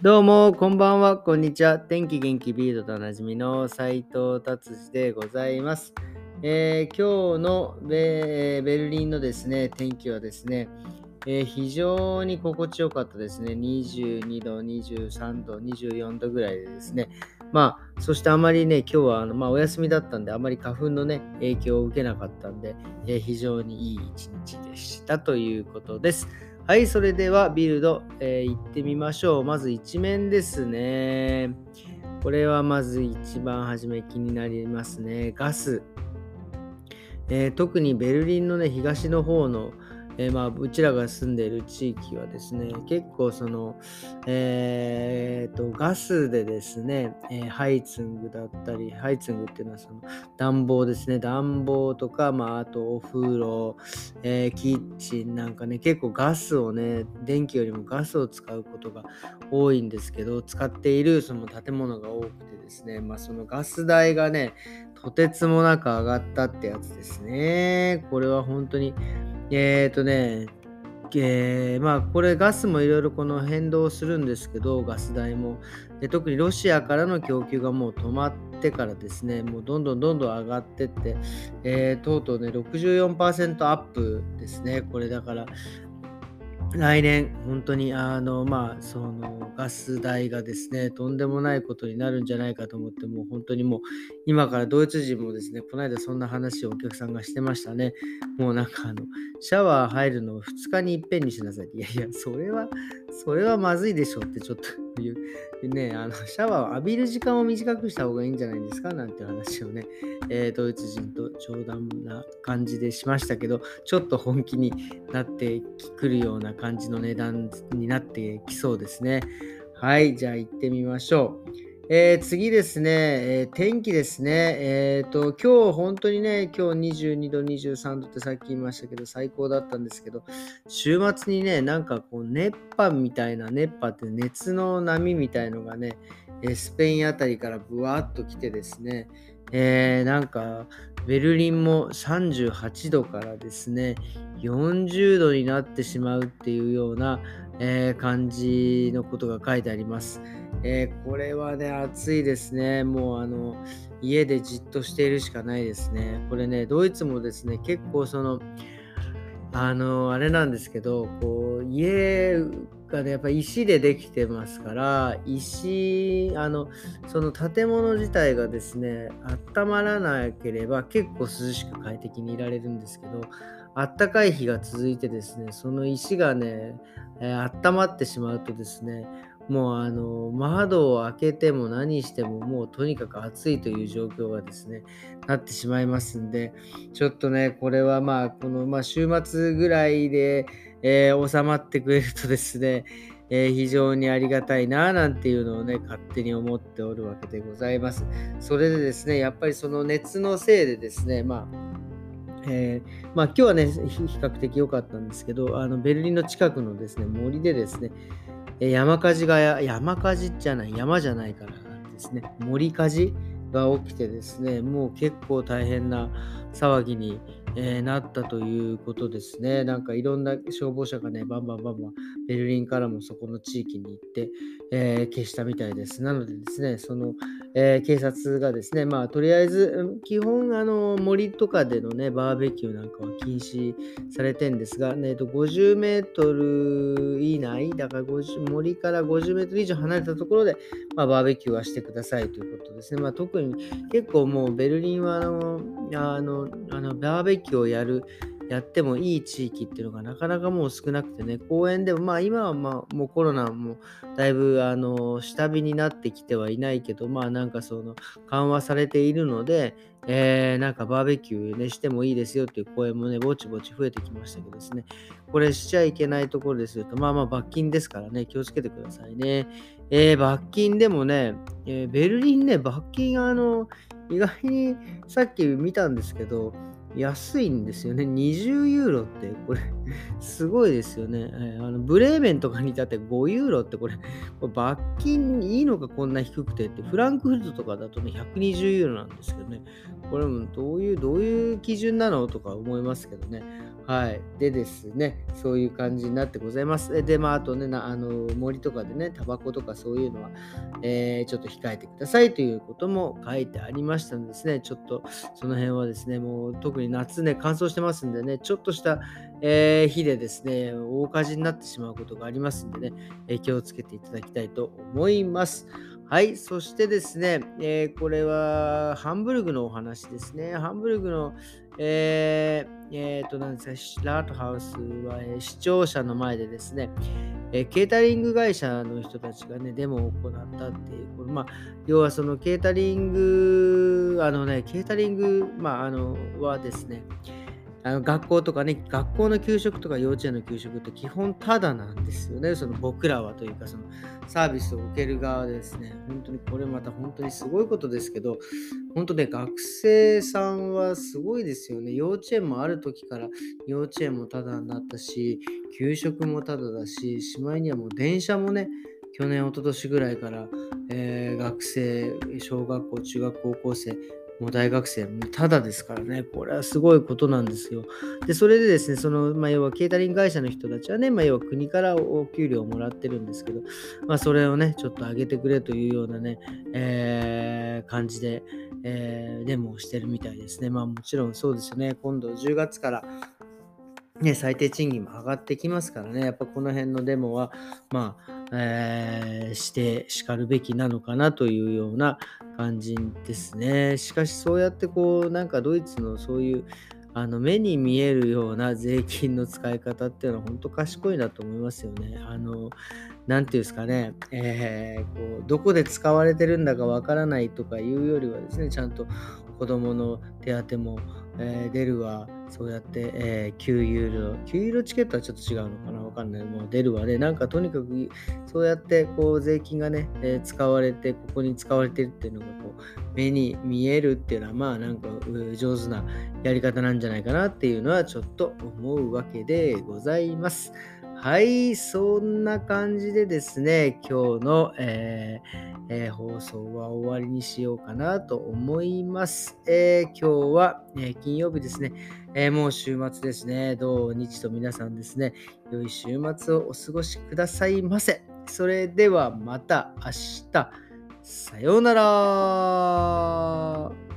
どうも、こんばんは、こんにちは。天気元気ビートとおなじみの斉藤達治でございます。えー、今日のベルリンのですね、天気はですね、えー、非常に心地よかったですね。22度、23度、24度ぐらいでですね。まあ、そしてあまりね、今日はあの、まあ、お休みだったんで、あまり花粉のね、影響を受けなかったんで、えー、非常にいい一日でしたということです。はい、それではビルド、えー、行ってみましょう。まず一面ですね。これはまず一番初め気になりますね。ガス。えー、特にベルリンのね、東の方の、えー、まあ、うちらが住んでいる地域はですね、結構その、えー、と、ガスでですね、えー、ハイツングだったり、ハイツングっていうのはその暖房ですね、暖房とか、まあ、あとお風呂、えキッチンなんかね、結構ガスをね、電気よりもガスを使うことが多いんですけど、使っているその建物が多くてですね、まあ、そのガス代がね、とてつもなく上がったってやつですね。これは本当にえっ、ー、とね、えー、まあこれガスもいろいろこの変動するんですけどガス代も。で特にロシアからの供給がもう止まってからですねもうどんどんどんどん上がってって、えー、とうとうね64%アップですねこれだから。来年、本当に、あの、まあ、その、ガス代がですね、とんでもないことになるんじゃないかと思って、もう本当にもう、今からドイツ人もですね、この間そんな話をお客さんがしてましたね。もうなんか、あの、シャワー入るのを2日にいっぺんにしなさい。いやいや、それは、それはまずいでしょってちょっと言う。ね、あの、シャワーを浴びる時間を短くした方がいいんじゃないですか？なんて話をね、えー、ドイツ人と冗談な感じでしましたけど、ちょっと本気になってくるような感じの値段になってきそうですね。はい、じゃあ行ってみましょう。えー、次ですね、えー、天気ですね。えっ、ー、と、今日本当にね、今日22度、23度ってさっき言いましたけど、最高だったんですけど、週末にね、なんかこう、熱波みたいな、熱波って熱の波みたいのがね、スペインあたりからブワーッと来てですね、えー、なんか、ベルリンも38度からですね、40度になってしまうっていうような、えー、感じのことが書いてあります。えー、これはね、暑いですね。もうあの、家でじっとしているしかないですね。これね、ドイツもですね、結構その、あの、あれなんですけど、こう、家がね、やっぱ石でできてますから、石、あの、その建物自体がですね、温まらなければ結構涼しく快適にいられるんですけど、あったかい日が続いてですね、その石がね、えー、温まってしまうとですね、もうあの窓を開けても何してももうとにかく暑いという状況がですね、なってしまいますんで、ちょっとね、これはまあ、このまあ週末ぐらいで、えー、収まってくれるとですね、えー、非常にありがたいななんていうのをね、勝手に思っておるわけでございます。それでですね、やっぱりその熱のせいでですね、まあ、えー、まあ今日はね、比較的良かったんですけど、あのベルリンの近くのですね、森でですね、山火事が、山火事じゃない、山じゃないからですね、森火事が起きてですね、もう結構大変な騒ぎにえー、なったということですね。なんかいろんな消防車がね、バンバンバンバンベルリンからもそこの地域に行って、えー、消したみたいです。なのでですね、その、えー、警察がですね、まあとりあえず、基本あの森とかでのね、バーベキューなんかは禁止されてんですが、ね、と50メートル以内、だから森から50メートル以上離れたところで、まあ、バーベキューはしてくださいということですね。まあ特に結構もうベルリンはあの、あの、あのバーベキューをやる、やってもいい地域っていうのがなかなかもう少なくてね、公園でも、まあ今はまあもうコロナもだいぶあの下火になってきてはいないけど、まあなんかその緩和されているので、えー、なんかバーベキューね、してもいいですよっていう公園もね、ぼちぼち増えてきましたけどですね、これしちゃいけないところですよと、まあまあ罰金ですからね、気をつけてくださいね。えー、罰金でもね、えー、ベルリンね、罰金あの、意外にさっき見たんですけど、安いんですよね。20ユーロって、これ、すごいですよね。えー、あのブレーメンとかに至って5ユーロってこれ、これ罰金いいのかこんな低くてって、フランクフルトとかだとね、120ユーロなんですけどね。これもどういう、どういう基準なのとか思いますけどね。はい。でですね、そういう感じになってございます。で、まあ、あとねな、あの森とかでね、タバコとかそういうのは、えー、ちょっと控えてくださいということも書いてありましたのでですね、ちょっとその辺はですね、もう特に夏ね、乾燥してますんでね、ちょっとした、えー、火でですね、大火事になってしまうことがありますんでね、えー、気をつけていただきたいと思います。はい、そしてですね、えー、これはハンブルグのお話ですね。ハンブルグの、えー、えー、と、なんですか、ラートハウスは、えー、視聴者の前でですね、えー、ケータリング会社の人たちがね、デモを行ったっていう、まあ、要はそのケータリング、あのね、ケータリング、まあ、あの、はですね、あの学校とかね、学校の給食とか幼稚園の給食って基本タダなんですよね。その僕らはというか、そのサービスを受ける側ですね。本当にこれまた本当にすごいことですけど、本当ね、学生さんはすごいですよね。幼稚園もある時から幼稚園もタダになったし、給食もタダだし、しまいにはもう電車もね、去年、一昨年ぐらいから、えー、学生、小学校、中学校、高校生、もう大学生、ただですからね、これはすごいことなんですよ。で、それでですね、その、まあ、要はケータリング会社の人たちはね、まあ、要は国からお給料をもらってるんですけど、まあ、それをね、ちょっと上げてくれというようなね、えー、感じで、えー、デモをしてるみたいですね。まあ、もちろんそうですよね、今度10月から、ね、最低賃金も上がってきますからね、やっぱこの辺のデモは、まあ、えー、してしかるべきなのかなというような感じですね。しかしそうやってこうなんかドイツのそういうあの目に見えるような税金の使い方っていうのは本当賢いなと思いますよね。あの何て言うんですかね、えー、こうどこで使われてるんだかわからないとかいうよりはですねちゃんと子どもの手当も、えー、出るわそうやって、えー、9ユーロ、9ユーロチケットはちょっと違うのかな？わかんない。もう出るわね。なんかとにかく、そうやってこう税金がね、えー、使われて、ここに使われてるっていうのがこう目に見えるっていうのは、まあなんか上手なやり方なんじゃないかなっていうのはちょっと思うわけでございます。はい、そんな感じでですね、今日の、えーえー、放送は終わりにしようかなと思います。えー、今日は、え金曜日ですね、えもう週末ですね、土日と皆さんですね、良い週末をお過ごしくださいませ。それではまた明日。さようなら。